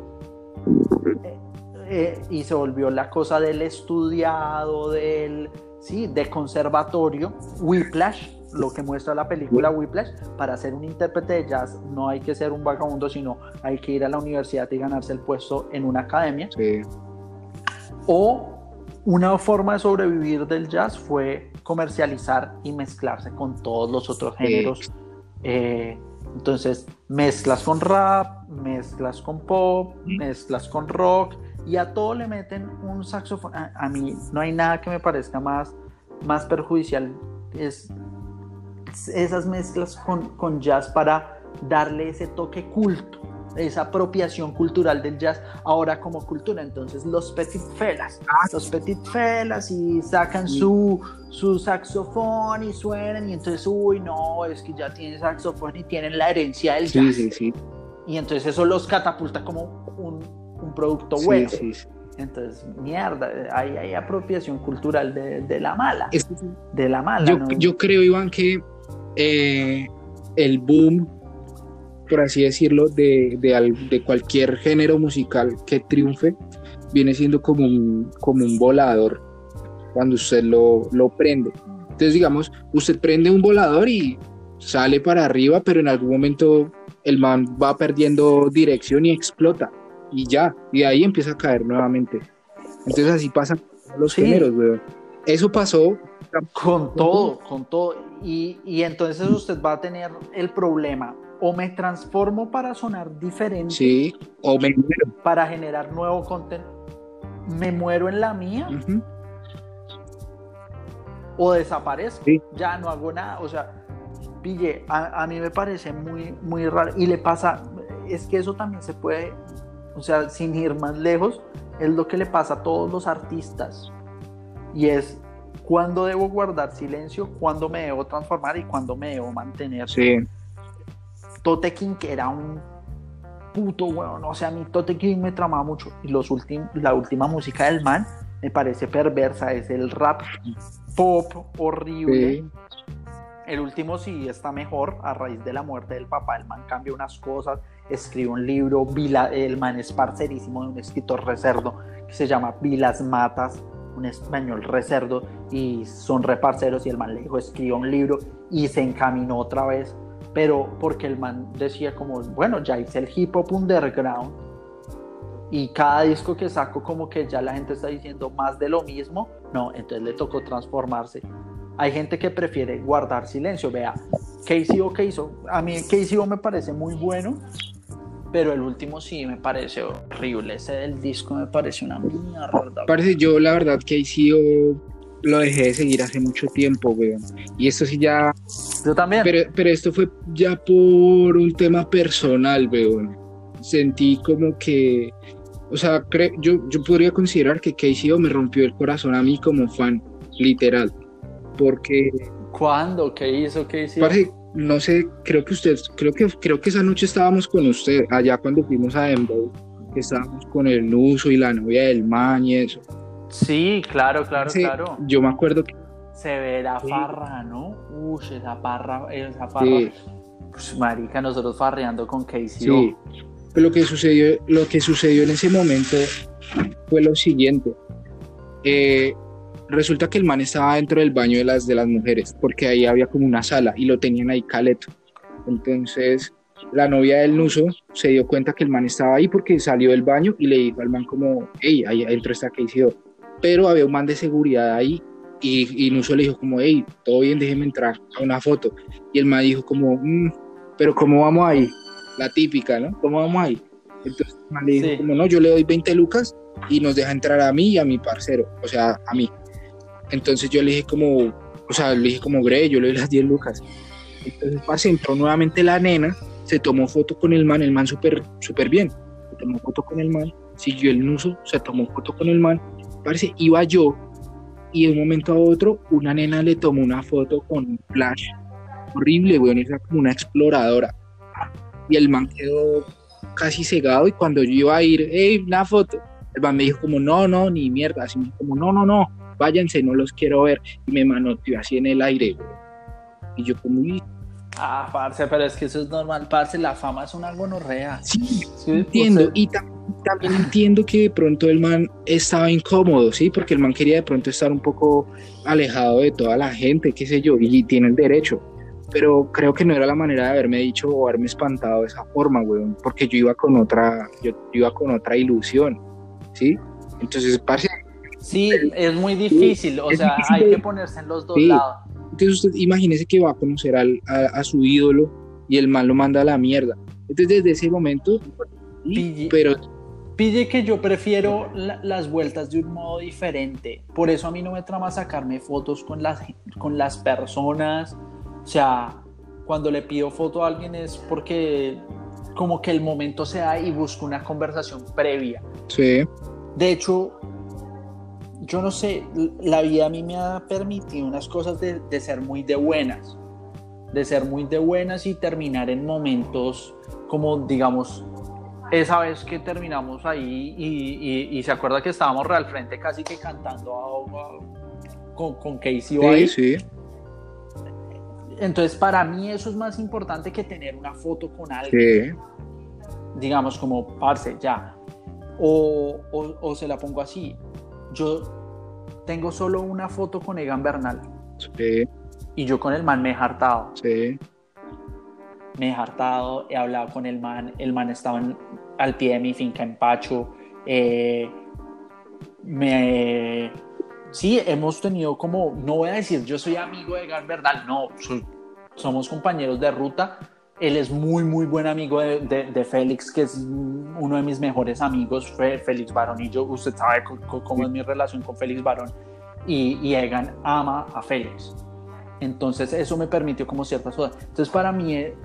Speaker 2: eh, y se volvió la cosa del estudiado, del, sí, de conservatorio, Whiplash, lo que muestra la película Whiplash, para ser un intérprete de jazz no hay que ser un vagabundo, sino hay que ir a la universidad y ganarse el puesto en una academia. Sí. O una forma de sobrevivir del jazz fue comercializar y mezclarse con todos los otros géneros. Eh, entonces, mezclas con rap, mezclas con pop, mezclas con rock y a todo le meten un saxofón. A, mí no hay nada que me parezca más, más perjudicial. Es esas mezclas con, con jazz para darle ese toque culto esa apropiación cultural del jazz ahora como cultura. Entonces los petit felas, los petit felas y sacan su, su saxofón y suenan y entonces, uy, no, es que ya tienen saxofón y tienen la herencia del jazz. Sí, sí, y entonces eso los catapulta como un, un producto bueno. Entonces, mierda, ahí hay apropiación cultural de, de la mala. de la mala.
Speaker 1: Yo, yo creo, Iván, que eh, el boom por así decirlo, de, de, cualquier género musical que triunfe, viene siendo como un, como un volador cuando usted lo, lo prende. Entonces, digamos, usted prende un volador y sale para arriba, pero en algún momento el man va perdiendo dirección y explota. Y ya, y ahí empieza a caer nuevamente. Entonces así pasan los géneros, weón. Eso pasó
Speaker 2: con todo, con todo. Y, y entonces usted va a tener el problema o me transformo para sonar diferente.
Speaker 1: Sí, o me muero.
Speaker 2: Para generar nuevo contenido. Me muero en la mía. O desaparezco. Ya no hago nada. O sea, pille, a, mí me parece muy, muy raro. Y le pasa, es que eso también se puede, o sea, sin ir más lejos, es lo que le pasa a todos los artistas. Y es cuándo debo guardar silencio, cuándo me debo transformar y cuándo me debo mantener.
Speaker 1: Sí
Speaker 2: Tote King, que era un puto weón, o sea, a mí Tote King me tramaba mucho. Y los la última música del man me parece perversa, es el rap pop horrible. El último sí está mejor a raíz de la muerte del papá. El man cambia unas cosas, escribe un libro. el man es parcerísimo de un escritor recerdo que se llama Vilas Matas, un español recerdo, y son reparceros. Y el man le dijo: escribe un libro y se encaminó otra vez pero porque el man decía como, bueno, ya hice el hip hop underground y cada disco que saco como que ya la gente está diciendo más de lo mismo, no, entonces le tocó transformarse. Hay gente que prefiere guardar silencio, vea, KCO, KCO. A mí KCO me parece muy bueno, pero el último sí me parece horrible. Ese del disco me parece una mierda.
Speaker 1: Parece yo, la verdad, KCO lo dejé de seguir hace mucho tiempo, weón. Y esto sí ya.
Speaker 2: Yo también.
Speaker 1: Pero, pero esto fue ya por un tema personal, weón. Sentí como que. O sea, yo, yo podría considerar que KCO me rompió el corazón a mí como fan, literal. Porque.
Speaker 2: ¿Cuándo? ¿Qué hizo? ¿Qué hizo?
Speaker 1: Parece, no sé, creo que usted, creo que, creo que esa noche estábamos con usted, allá cuando fuimos a Dembow, que estábamos con el Nuso y la novia del man y eso.
Speaker 2: Sí, claro, claro, claro.
Speaker 1: Yo me acuerdo que...
Speaker 2: Se ve la farra, ¿no? Uy, esa parra, esa farra. Pues, marica, nosotros farreando con Casey. Sí.
Speaker 1: Pero lo que sucedió, lo que sucedió en ese momento fue lo siguiente. Eh, resulta que el man estaba dentro del baño de las, de las mujeres, porque ahí había como una sala y lo tenían ahí caleto. Entonces, la novia del Nuso se dio cuenta que el man estaba ahí porque salió del baño y le dijo al man como, hey, ahí adentro está Casey pero había un man de seguridad ahí y, y Nuso le dijo como, hey, todo bien, déjeme entrar a una foto. Y el man dijo como, mm, pero ¿cómo vamos ahí? La típica, ¿no? ¿Cómo vamos ahí? Entonces el man le dijo como, no, yo le doy 20 lucas y nos deja entrar a mí y a mi parcero, o sea, a mí. Entonces yo le dije como, o sea, le dije como, Gre, yo le doy las 10 lucas. Entonces, parce, entró nuevamente la nena, se tomó foto con el man, el man súper, súper bien. Se tomó foto con el man, siguió el nuso, se tomó foto con el man Parece, iba yo y de un momento a otro una nena le tomó una foto con un flash horrible, weón, era como una exploradora. Y el man quedó casi cegado y cuando yo iba a ir, hey, una foto, el man me dijo como, no, no, ni mierda, así como, no, no, no, váyanse, no los quiero ver. Y me manoteó así en el aire, Y yo como,
Speaker 2: Ah, parce, pero es que eso es normal, parce, la fama es una gonorrea.
Speaker 1: Sí, sí entiendo. Y también entiendo que de pronto el man estaba incómodo, ¿sí? Porque el man quería de pronto estar un poco alejado de toda la gente, qué sé yo, y tiene el derecho. Pero creo que no era la manera de haberme dicho o haberme espantado de esa forma, weón, porque yo iba con otra, yo, iba con otra ilusión, ¿sí? Entonces, parce.
Speaker 2: Sí, es muy difícil, o sea, hay que ponerse en los dos lados
Speaker 1: entonces usted imagínese que va a conocer al, a, su ídolo y el mal lo manda a la mierda. Entonces desde ese momento, pero...
Speaker 2: Pille que yo prefiero las vueltas de un modo diferente. Por eso a mí no me trama sacarme fotos con las, con las personas. O sea, cuando le pido foto a alguien es porque como que el momento se da y busco una conversación previa.
Speaker 1: Sí.
Speaker 2: De hecho, yo no sé, la vida a mí me ha permitido unas cosas de, ser muy de buenas, de ser muy de buenas y terminar en momentos como, digamos, esa vez que terminamos ahí y, se acuerda que estábamos real frente casi que cantando con, con Casey sí, ahí. Sí. Entonces, para mí eso es más importante que tener una foto con alguien. Digamos, como, parce, ya. O, o, se la pongo así. Yo tengo solo una foto con Egan Bernal.
Speaker 1: Sí.
Speaker 2: Y yo con el man me he hartado.
Speaker 1: Sí.
Speaker 2: Me he hartado, he hablado con el man, el man estaba al pie de mi finca en Pacho. Eh, me, sí, hemos tenido como, no voy a decir yo soy amigo de Egan Bernal, no, somos compañeros de ruta. Él es muy, muy buen amigo de, de, Félix, que es uno de mis mejores amigos, Félix Barón. Y yo, usted sabe cómo es mi relación con Félix Barón y, Egan ama a Félix. Entonces eso me permitió como cierta soda. Entonces para mí, eh,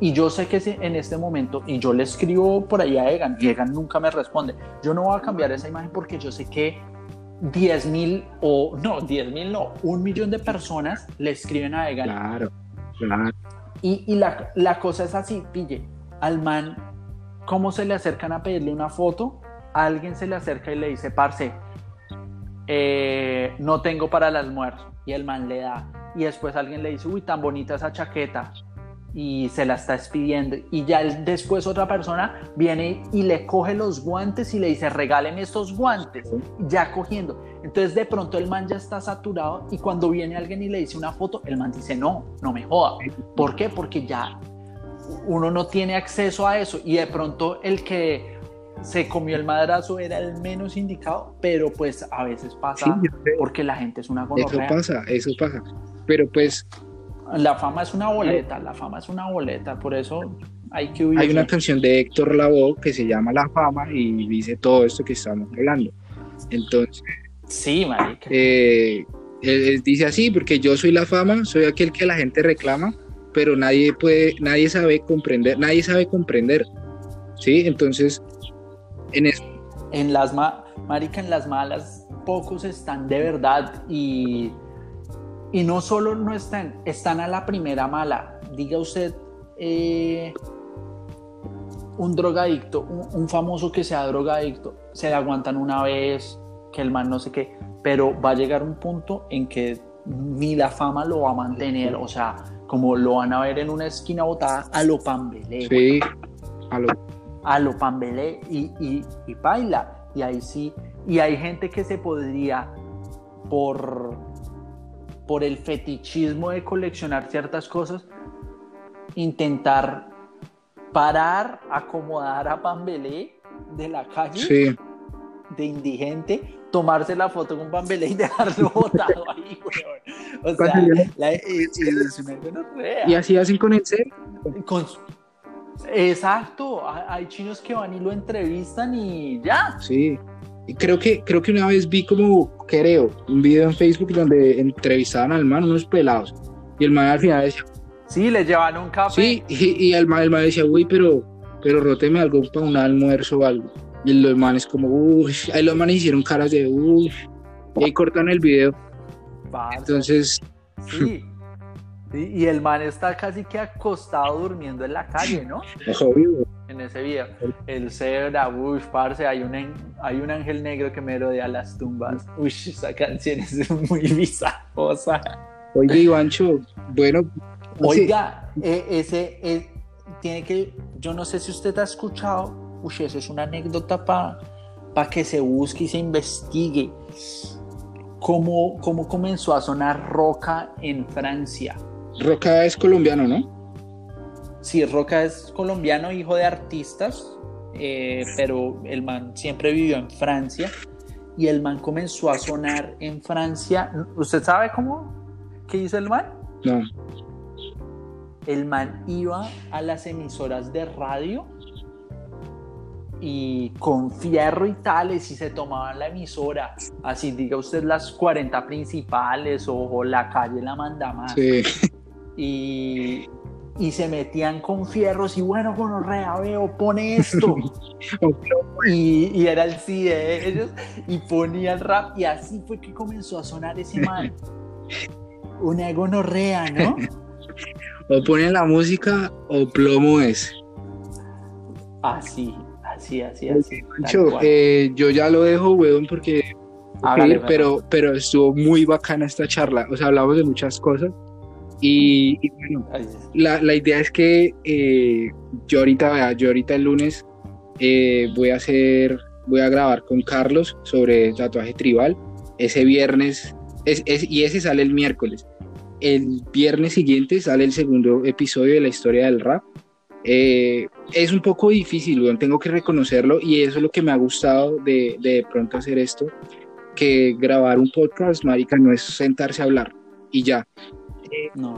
Speaker 2: y yo sé que en este momento, y yo le escribo por ahí a Egan, y Egan nunca me responde, yo no voy a cambiar esa imagen porque yo sé que 10 mil o no, 10 mil no, un millón de personas le escriben a Egan.
Speaker 1: Claro, claro.
Speaker 2: Y, y la, la, cosa es así, pille, al man, ¿cómo se le acercan a pedirle una foto? alguien se le acerca y le dice, parce, eh, no tengo para el almuerzo. Y el man le da. Y después alguien le dice, uy, tan bonita esa chaqueta. Y se la está expidiendo. Y ya después otra persona viene y le coge los guantes y le dice, regáleme estos guantes. Ya cogiendo. Entonces de pronto el man ya está saturado y cuando viene alguien y le dice una foto, el man dice, no, no me joda. ¿Por qué? Porque ya uno no tiene acceso a eso. Y de pronto el que se comió el madrazo era el menos indicado, pero pues a veces pasa porque la gente es una
Speaker 1: gonorrea. Eso pasa, eso pasa. Pero pues
Speaker 2: La fama es una boleta, la fama es una boleta, por eso hay que huir.
Speaker 1: Hay una canción de Héctor Lavoe que se llama La Fama y dice todo esto que estamos hablando. Entonces,
Speaker 2: sí, marica.
Speaker 1: Eh, él, dice así, porque yo soy la fama, soy aquel que la gente reclama, pero nadie puede, nadie sabe comprender, nadie sabe comprender. ¿Sí? Entonces, en eso.
Speaker 2: En las marica, en las malas, pocos están de verdad y, y no solo no están, están a la primera mala. Diga usted, eh, un drogadicto, un, famoso que sea drogadicto, se le aguantan una vez, que el man no sé qué, pero va a llegar un punto en que ni la fama lo va a mantener, o sea, como lo van a ver en una esquina botada a lo pambelé.
Speaker 1: Sí, a lo,
Speaker 2: a lo pambelé y, y, y baila. Y ahí sí, y hay gente que se podría, por, por el fetichismo de coleccionar ciertas cosas, intentar parar, acomodar a Pambelé de la calle, de indigente, tomarse la foto con Pambelé y dejarlo botado ahí, O sea, la, es, una
Speaker 1: Y así hacen con el ser.
Speaker 2: Exacto, hay chinos que van y lo entrevistan y ya.
Speaker 1: Sí. Creo que, creo que una vez vi como, creo, un video en Facebook donde entrevistaban al man, unos pelados. Y el man al final decía,
Speaker 2: Sí, le llevan un café.
Speaker 1: Sí, y, el, man, decía, uy, pero, pero róteme algo para un almuerzo o algo. Y los manes como, uy, ahí los manes hicieron caras de, uy, y ahí cortan el video. Entonces...
Speaker 2: Sí. Y el man está casi que acostado durmiendo en la calle, ¿no?
Speaker 1: Obvio.
Speaker 2: En ese video. El cebra, uy, parce, hay un, hay un ángel negro que me rodea las tumbas. Uy, esa canción es muy bizarrosa.
Speaker 1: Oye, Ivancho, bueno,
Speaker 2: Oiga, eh, ese eh, tiene que, yo no sé si usted ha escuchado, uy, eso es una anécdota para que se busque y se investigue. Cómo, cómo comenzó a sonar Roca en Francia.
Speaker 1: Roca es colombiano, ¿no?
Speaker 2: Sí, Roca es colombiano, hijo de artistas, eh, pero el man siempre vivió en Francia y el man comenzó a sonar en Francia. ¿Usted sabe cómo? ¿Qué hizo el man?
Speaker 1: No
Speaker 2: el man iba a las emisoras de radio y con fierro y tales y se tomaban la emisora, así diga usted las 40 principales o, la calle la manda más. Y, y, se metían con fierros y bueno, con rea veo, pone esto. y, y, era el sí de ellos y ponía el rap y así fue que comenzó a sonar ese man. Una gonorrea, ¿no?
Speaker 1: o ponen la música o plomo es.
Speaker 2: Así, así, así, así.
Speaker 1: Eh, yo ya lo dejo, weón, porque... pero, pero estuvo muy bacana esta charla. O sea, hablamos de muchas cosas. Y, bueno, la, la, idea es que eh, yo ahorita, yo ahorita el lunes eh, voy a hacer, voy a grabar con Carlos sobre tatuaje tribal. Ese viernes, es, y ese sale el miércoles el viernes siguiente sale el segundo episodio de la historia del rap. Eh, es un poco difícil, tengo que reconocerlo y eso es lo que me ha gustado de, de, pronto hacer esto, que grabar un podcast, marica, no es sentarse a hablar y ya.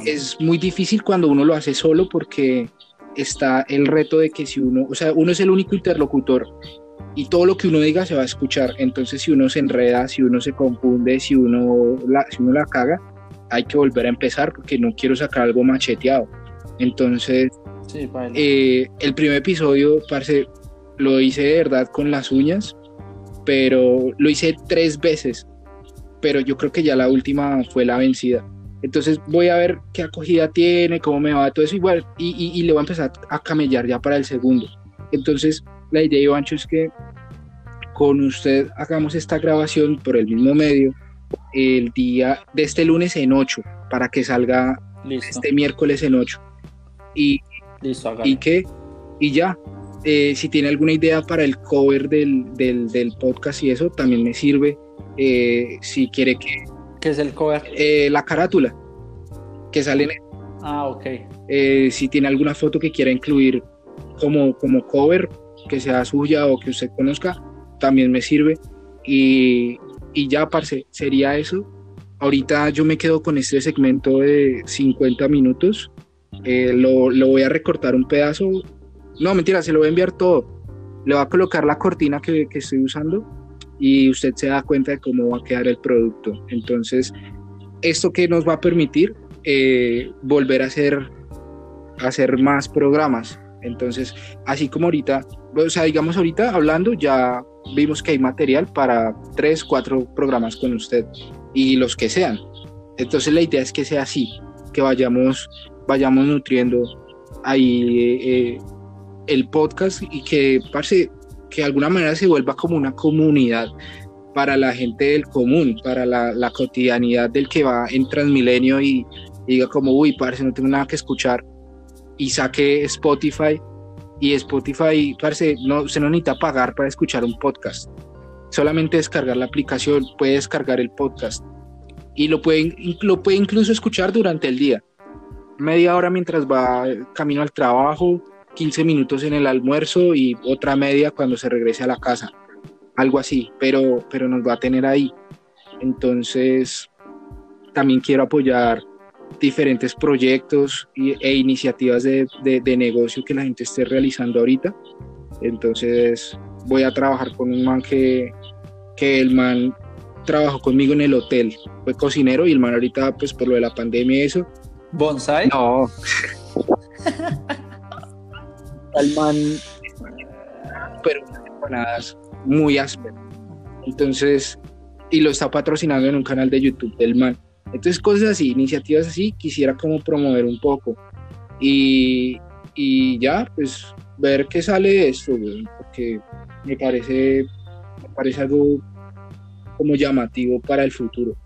Speaker 1: Es muy difícil cuando uno lo hace solo porque está el reto de que si uno, o sea, uno es el único interlocutor y todo lo que uno diga se va a escuchar, entonces si uno se enreda, si uno se confunde, si uno la, si uno la caga, hay que volver a empezar porque no quiero sacar algo macheteado. Entonces, eh, el primer episodio, parce, lo hice de verdad con las uñas, pero lo hice tres veces, pero yo creo que ya la última fue la vencida. Entonces voy a ver qué acogida tiene, cómo me va todo eso igual y, y, le voy a empezar a camellar ya para el segundo. Entonces la idea, Ivancho, es que con usted hagamos esta grabación por el mismo medio el día de este lunes en 8 para que salga este miércoles en 8. Y, y que, y ya, eh, si tiene alguna idea para el cover del, del, podcast y eso, también me sirve. Eh, si quiere que.
Speaker 2: ¿Qué es el cover?
Speaker 1: Eh, la carátula que sale en.
Speaker 2: Ah, ok.
Speaker 1: si tiene alguna foto que quiera incluir como, como cover, que sea suya o que usted conozca, también me sirve. Y, y ya, parce, sería eso. ahorita yo me quedo con este segmento de 50 minutos. Eh, lo, lo, voy a recortar un pedazo. No, mentira, se lo voy a enviar todo. Le voy a colocar la cortina que, que estoy usando y usted se da cuenta de cómo va a quedar el producto. Entonces, esto que nos va a permitir eh, volver a hacer, hacer más programas. Entonces, así como ahorita, o sea, digamos ahorita hablando, ya vimos que hay material para tres, cuatro programas con usted y los que sean. Entonces la idea es que sea así, que vayamos, vayamos nutriendo ahí eh, el podcast y que, parce, que de alguna manera se vuelva como una comunidad para la gente del común, para la, cotidianidad del que va en Transmilenio y, diga como, uy, parce, no tengo nada que escuchar y saque Spotify y Spotify, parce, no, se no necesita pagar para escuchar un podcast. Solamente descargar la aplicación, puede descargar el podcast y lo puede, lo puede incluso escuchar durante el día. Media hora mientras va camino al trabajo, 15 minutos en el almuerzo y otra media cuando se regrese a la casa. Algo así, pero, pero nos va a tener ahí. Entonces, también quiero apoyar diferentes proyectos e iniciativas de, de, negocio que la gente esté realizando ahorita. Entonces voy a trabajar con un man que, que el man trabajó conmigo en el hotel, fue cocinero y el man ahorita pues por lo de la pandemia y eso.
Speaker 2: ¿Bonsai?
Speaker 1: No. el man pero empanadas muy ásperas. Entonces, y lo está patrocinando en un canal de YouTube del man. Entonces, cosas así, iniciativas así, quisiera como promover un poco. Y, y ya, pues, ver qué sale de esto, porque me parece, me parece algo como llamativo para el futuro.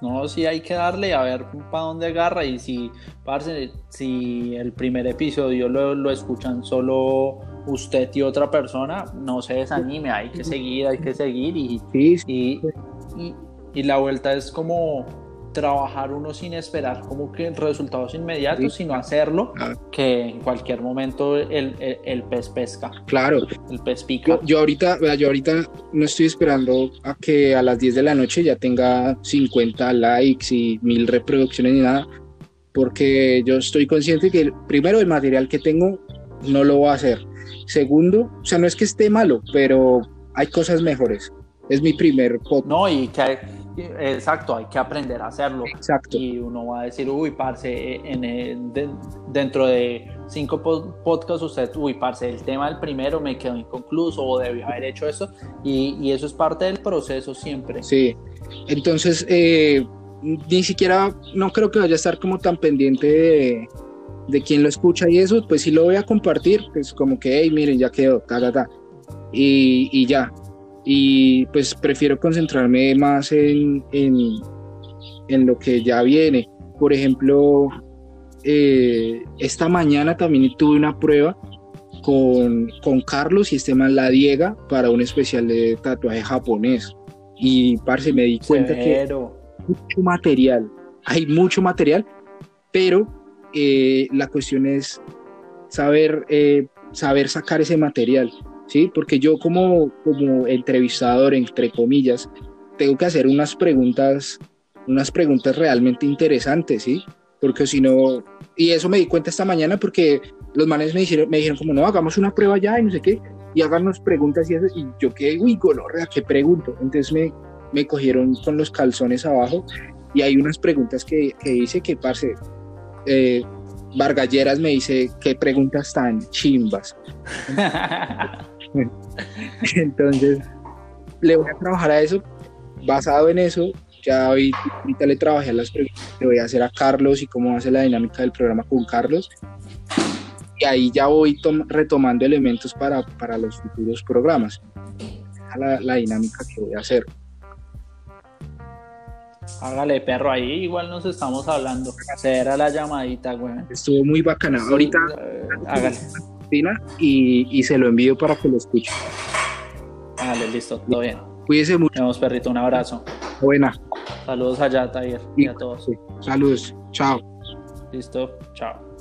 Speaker 2: No, sí hay que darle a ver para dónde agarra y si, parce, si el primer episodio lo, lo, escuchan solo usted y otra persona, no se desanime, hay que seguir, hay que seguir y, y, y, y la vuelta es como trabajar uno sin esperar como que resultados inmediatos, sino hacerlo, que en cualquier momento el, el, pez pesca.
Speaker 1: Claro.
Speaker 2: El pez pica.
Speaker 1: Yo, ahorita, yo ahorita no estoy esperando a que a las 10 de la noche ya tenga 50 likes y mil reproducciones ni nada, porque yo estoy consciente que primero el material que tengo no lo voy a hacer. Segundo, o sea, no es que esté malo, pero hay cosas mejores. Es mi primer
Speaker 2: podcast. No, y que hay Exacto, hay que aprender a hacerlo. Exacto. Y uno va a decir, uy, parce, en dentro de cinco podcasts usted, uy, parce, el tema del primero me quedó inconcluso o debí haber hecho eso. Y, eso es parte del proceso siempre.
Speaker 1: Sí. Entonces, eh, ni siquiera, no creo que vaya a estar como tan pendiente de, de quien lo escucha y eso, pues sí lo voy a compartir, pues como que, hey, miren, ya quedó, ta, ta, ta. Y, y ya, y pues prefiero concentrarme más en, en, lo que ya viene. Por ejemplo, eh, esta mañana también tuve una prueba con, con Carlos y este man La Diega para un especial de tatuaje japonés. Y parce, me di cuenta que hay mucho material, hay mucho material, pero eh, la cuestión es saber, eh, saber sacar ese material. ¿Sí? Porque yo como, como entrevistador, entre comillas, tengo que hacer unas preguntas, unas preguntas realmente interesantes, ¿sí? Porque si no, y eso me di cuenta esta mañana porque los manes me dijeron, me dijeron como, no, hagamos una prueba ya y no sé qué, y háganos preguntas y eso, y yo qué, uy, gonorrea, ¿qué pregunto? Entonces me, me cogieron con los calzones abajo y hay unas preguntas que, que dice que, parce, eh, Vargalleras me dice, ¿qué preguntas tan chimbas? Entonces, le voy a trabajar a eso. Basado en eso, ya hoy, ahorita le trabajé a las preguntas que voy a hacer a Carlos y cómo hace la dinámica del programa con Carlos. Y ahí ya voy retomando elementos para, para los futuros programas. La, la dinámica que voy a hacer.
Speaker 2: Hágale, perro, ahí igual nos estamos hablando. Será la llamadita, güey.
Speaker 1: Estuvo muy bacana. Ahorita.
Speaker 2: Eh, hágale
Speaker 1: y, se lo envío para que lo escuche.
Speaker 2: Vale, listo, todo bien.
Speaker 1: Cuídese mucho.
Speaker 2: Nos vemos, perrito, un abrazo.
Speaker 1: Buena.
Speaker 2: Saludos allá, Taller, y, a todos.
Speaker 1: Saludos, chao.
Speaker 2: Listo, chao.